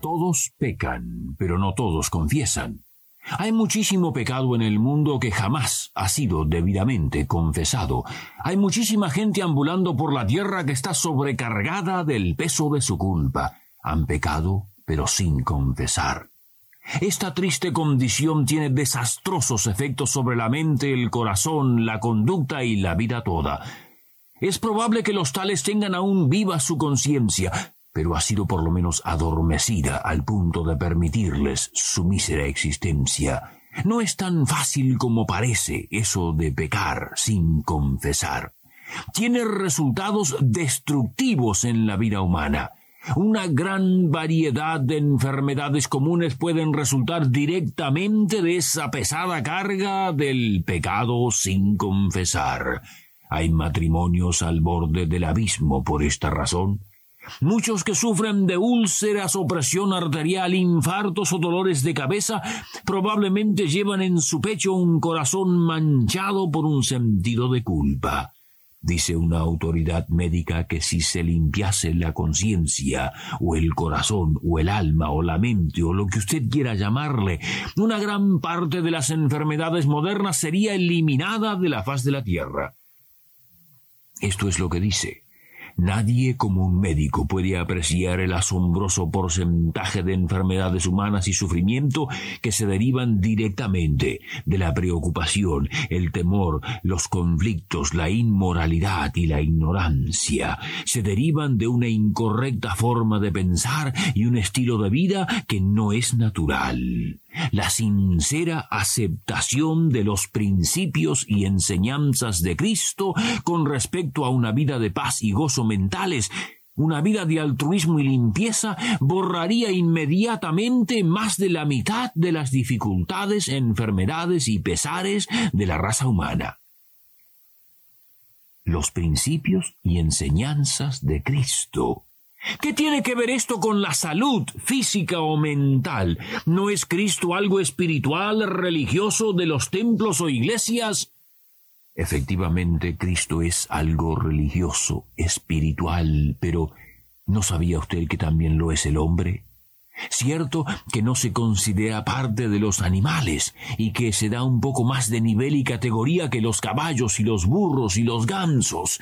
Todos pecan, pero no todos confiesan. Hay muchísimo pecado en el mundo que jamás ha sido debidamente confesado. Hay muchísima gente ambulando por la tierra que está sobrecargada del peso de su culpa. Han pecado, pero sin confesar. Esta triste condición tiene desastrosos efectos sobre la mente, el corazón, la conducta y la vida toda. Es probable que los tales tengan aún viva su conciencia, pero ha sido por lo menos adormecida al punto de permitirles su mísera existencia. No es tan fácil como parece eso de pecar sin confesar. Tiene resultados destructivos en la vida humana. Una gran variedad de enfermedades comunes pueden resultar directamente de esa pesada carga del pecado sin confesar. Hay matrimonios al borde del abismo por esta razón. Muchos que sufren de úlceras o presión arterial, infartos o dolores de cabeza, probablemente llevan en su pecho un corazón manchado por un sentido de culpa. Dice una autoridad médica que si se limpiase la conciencia, o el corazón, o el alma, o la mente, o lo que usted quiera llamarle, una gran parte de las enfermedades modernas sería eliminada de la faz de la tierra. Esto es lo que dice Nadie como un médico puede apreciar el asombroso porcentaje de enfermedades humanas y sufrimiento que se derivan directamente de la preocupación, el temor, los conflictos, la inmoralidad y la ignorancia. Se derivan de una incorrecta forma de pensar y un estilo de vida que no es natural la sincera aceptación de los principios y enseñanzas de Cristo con respecto a una vida de paz y gozo mentales, una vida de altruismo y limpieza borraría inmediatamente más de la mitad de las dificultades, enfermedades y pesares de la raza humana. Los principios y enseñanzas de Cristo ¿Qué tiene que ver esto con la salud física o mental? ¿No es Cristo algo espiritual, religioso de los templos o iglesias? Efectivamente, Cristo es algo religioso, espiritual, pero ¿no sabía usted que también lo es el hombre? Cierto que no se considera parte de los animales y que se da un poco más de nivel y categoría que los caballos y los burros y los gansos,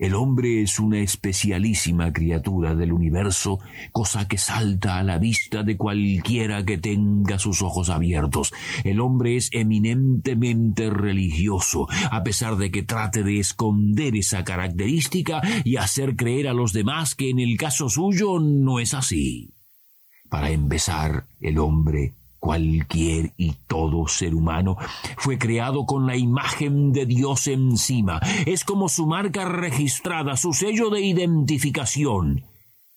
el hombre es una especialísima criatura del universo, cosa que salta a la vista de cualquiera que tenga sus ojos abiertos. El hombre es eminentemente religioso, a pesar de que trate de esconder esa característica y hacer creer a los demás que en el caso suyo no es así. Para empezar, el hombre Cualquier y todo ser humano fue creado con la imagen de Dios encima. Es como su marca registrada, su sello de identificación.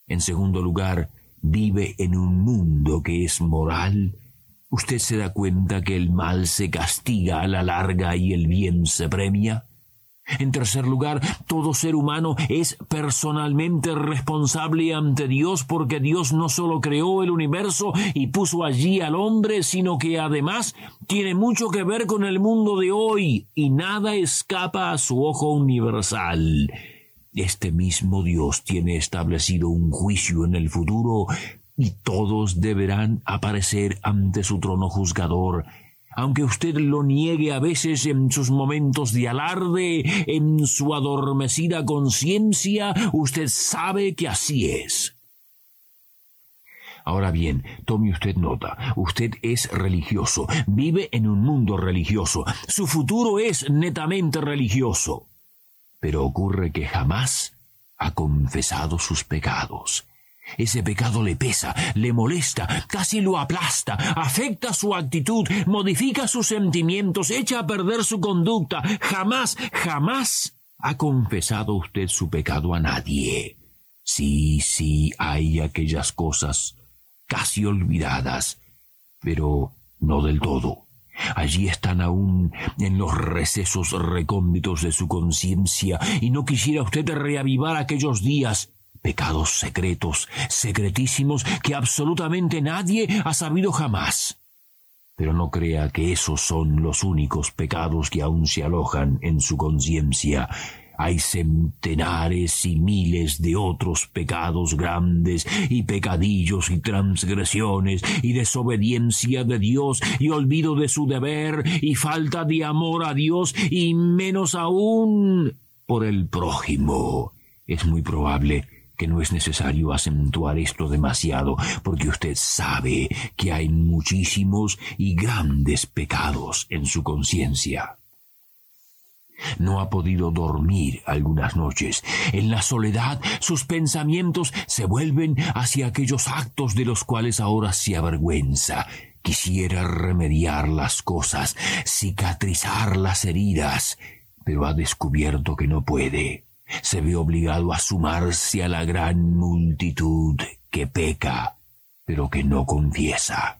En segundo lugar, vive en un mundo que es moral. ¿Usted se da cuenta que el mal se castiga a la larga y el bien se premia? En tercer lugar, todo ser humano es personalmente responsable ante Dios porque Dios no solo creó el universo y puso allí al hombre, sino que además tiene mucho que ver con el mundo de hoy y nada escapa a su ojo universal. Este mismo Dios tiene establecido un juicio en el futuro y todos deberán aparecer ante su trono juzgador aunque usted lo niegue a veces en sus momentos de alarde, en su adormecida conciencia, usted sabe que así es. Ahora bien, tome usted nota, usted es religioso, vive en un mundo religioso, su futuro es netamente religioso. Pero ocurre que jamás ha confesado sus pecados. Ese pecado le pesa, le molesta, casi lo aplasta, afecta su actitud, modifica sus sentimientos, echa a perder su conducta. Jamás, jamás ha confesado usted su pecado a nadie. Sí, sí, hay aquellas cosas casi olvidadas pero no del todo. Allí están aún en los recesos recónditos de su conciencia, y no quisiera usted reavivar aquellos días, pecados secretos, secretísimos, que absolutamente nadie ha sabido jamás. Pero no crea que esos son los únicos pecados que aún se alojan en su conciencia. Hay centenares y miles de otros pecados grandes y pecadillos y transgresiones y desobediencia de Dios y olvido de su deber y falta de amor a Dios y menos aún por el prójimo. Es muy probable que no es necesario acentuar esto demasiado, porque usted sabe que hay muchísimos y grandes pecados en su conciencia. No ha podido dormir algunas noches. En la soledad sus pensamientos se vuelven hacia aquellos actos de los cuales ahora se avergüenza. Quisiera remediar las cosas, cicatrizar las heridas, pero ha descubierto que no puede. Se ve obligado a sumarse a la gran multitud que peca, pero que no confiesa.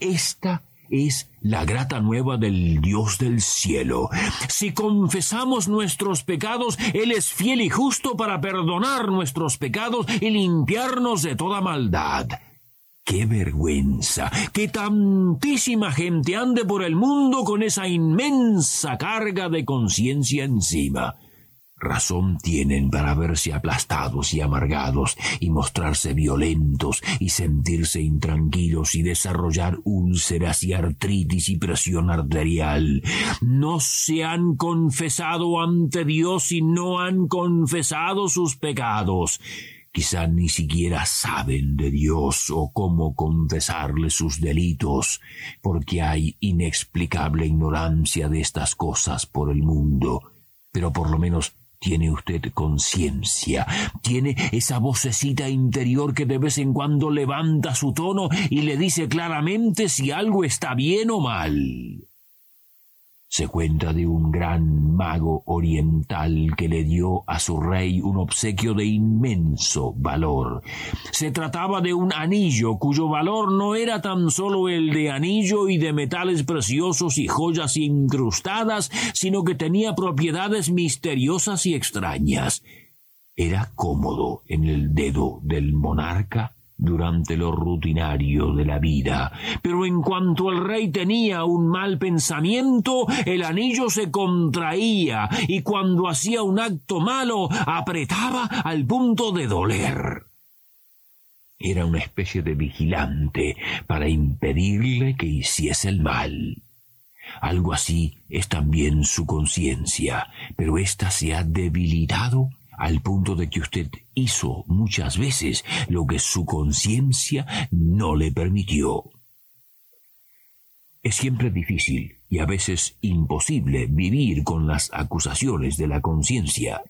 Esta es la grata nueva del Dios del cielo. Si confesamos nuestros pecados, Él es fiel y justo para perdonar nuestros pecados y limpiarnos de toda maldad. ¡Qué vergüenza! ¡Que tantísima gente ande por el mundo con esa inmensa carga de conciencia encima! razón tienen para verse aplastados y amargados y mostrarse violentos y sentirse intranquilos y desarrollar úlceras y artritis y presión arterial. No se han confesado ante Dios y no han confesado sus pecados. Quizá ni siquiera saben de Dios o cómo confesarle sus delitos, porque hay inexplicable ignorancia de estas cosas por el mundo. Pero por lo menos tiene usted conciencia, tiene esa vocecita interior que de vez en cuando levanta su tono y le dice claramente si algo está bien o mal. Se cuenta de un gran mago oriental que le dio a su rey un obsequio de inmenso valor. Se trataba de un anillo cuyo valor no era tan solo el de anillo y de metales preciosos y joyas incrustadas, sino que tenía propiedades misteriosas y extrañas. Era cómodo en el dedo del monarca durante lo rutinario de la vida. Pero en cuanto el rey tenía un mal pensamiento, el anillo se contraía y cuando hacía un acto malo apretaba al punto de doler. Era una especie de vigilante para impedirle que hiciese el mal. Algo así es también su conciencia, pero ésta se ha debilitado al punto de que usted hizo muchas veces lo que su conciencia no le permitió. Es siempre difícil y a veces imposible vivir con las acusaciones de la conciencia.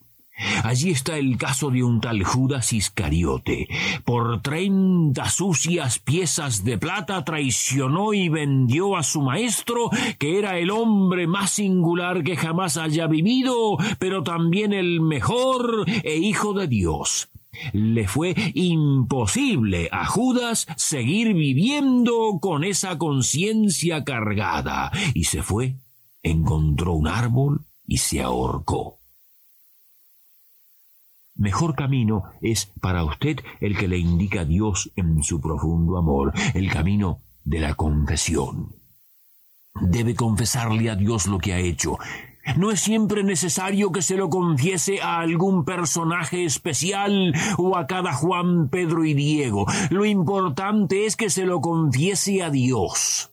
Allí está el caso de un tal Judas Iscariote. Por treinta sucias piezas de plata traicionó y vendió a su maestro, que era el hombre más singular que jamás haya vivido, pero también el mejor e hijo de Dios. Le fue imposible a Judas seguir viviendo con esa conciencia cargada, y se fue, encontró un árbol y se ahorcó mejor camino es para usted el que le indica Dios en su profundo amor, el camino de la confesión. Debe confesarle a Dios lo que ha hecho. No es siempre necesario que se lo confiese a algún personaje especial o a cada Juan, Pedro y Diego. Lo importante es que se lo confiese a Dios.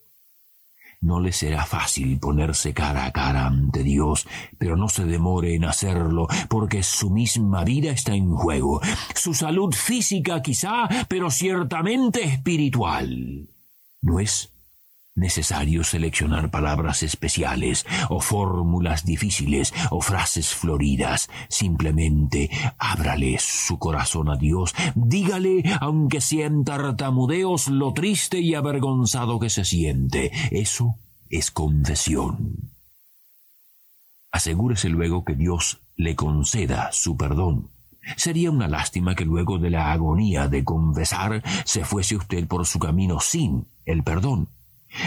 No le será fácil ponerse cara a cara ante Dios, pero no se demore en hacerlo, porque su misma vida está en juego, su salud física quizá, pero ciertamente espiritual. ¿No es necesario seleccionar palabras especiales o fórmulas difíciles o frases floridas. Simplemente ábrale su corazón a Dios, dígale, aunque sea en tartamudeos, lo triste y avergonzado que se siente. Eso es confesión. Asegúrese luego que Dios le conceda su perdón Sería una lástima que luego de la agonía de confesar se fuese usted por su camino sin el perdón.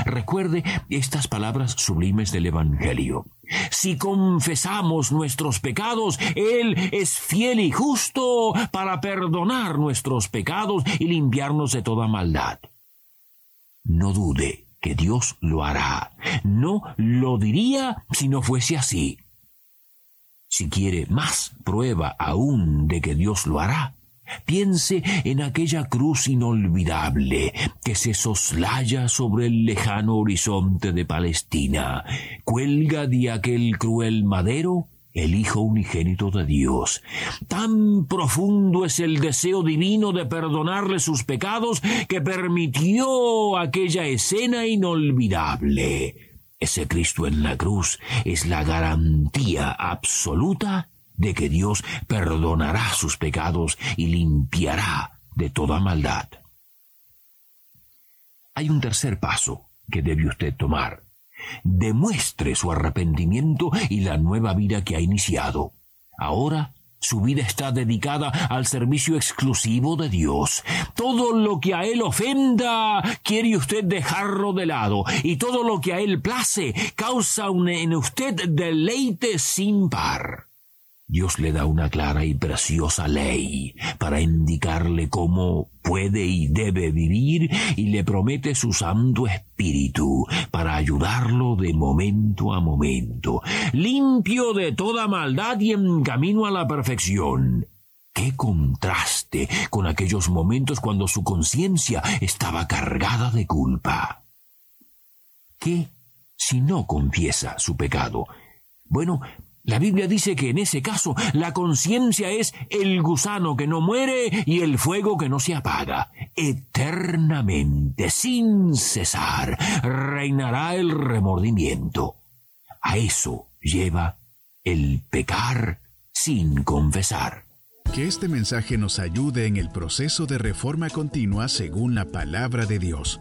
Recuerde estas palabras sublimes del Evangelio. Si confesamos nuestros pecados, Él es fiel y justo para perdonar nuestros pecados y limpiarnos de toda maldad. No dude que Dios lo hará. No lo diría si no fuese así. Si quiere más prueba aún de que Dios lo hará, Piense en aquella cruz inolvidable que se soslaya sobre el lejano horizonte de Palestina. Cuelga de aquel cruel madero el Hijo unigénito de Dios. Tan profundo es el deseo divino de perdonarle sus pecados que permitió aquella escena inolvidable. Ese Cristo en la cruz es la garantía absoluta de que Dios perdonará sus pecados y limpiará de toda maldad. Hay un tercer paso que debe usted tomar. Demuestre su arrepentimiento y la nueva vida que ha iniciado. Ahora su vida está dedicada al servicio exclusivo de Dios. Todo lo que a Él ofenda quiere usted dejarlo de lado, y todo lo que a Él place causa en usted deleite sin par. Dios le da una clara y preciosa ley para indicarle cómo puede y debe vivir y le promete su Santo Espíritu para ayudarlo de momento a momento, limpio de toda maldad y en camino a la perfección. ¡Qué contraste con aquellos momentos cuando su conciencia estaba cargada de culpa! ¿Qué si no confiesa su pecado? Bueno, la Biblia dice que en ese caso la conciencia es el gusano que no muere y el fuego que no se apaga. Eternamente, sin cesar, reinará el remordimiento. A eso lleva el pecar sin confesar. Que este mensaje nos ayude en el proceso de reforma continua según la palabra de Dios.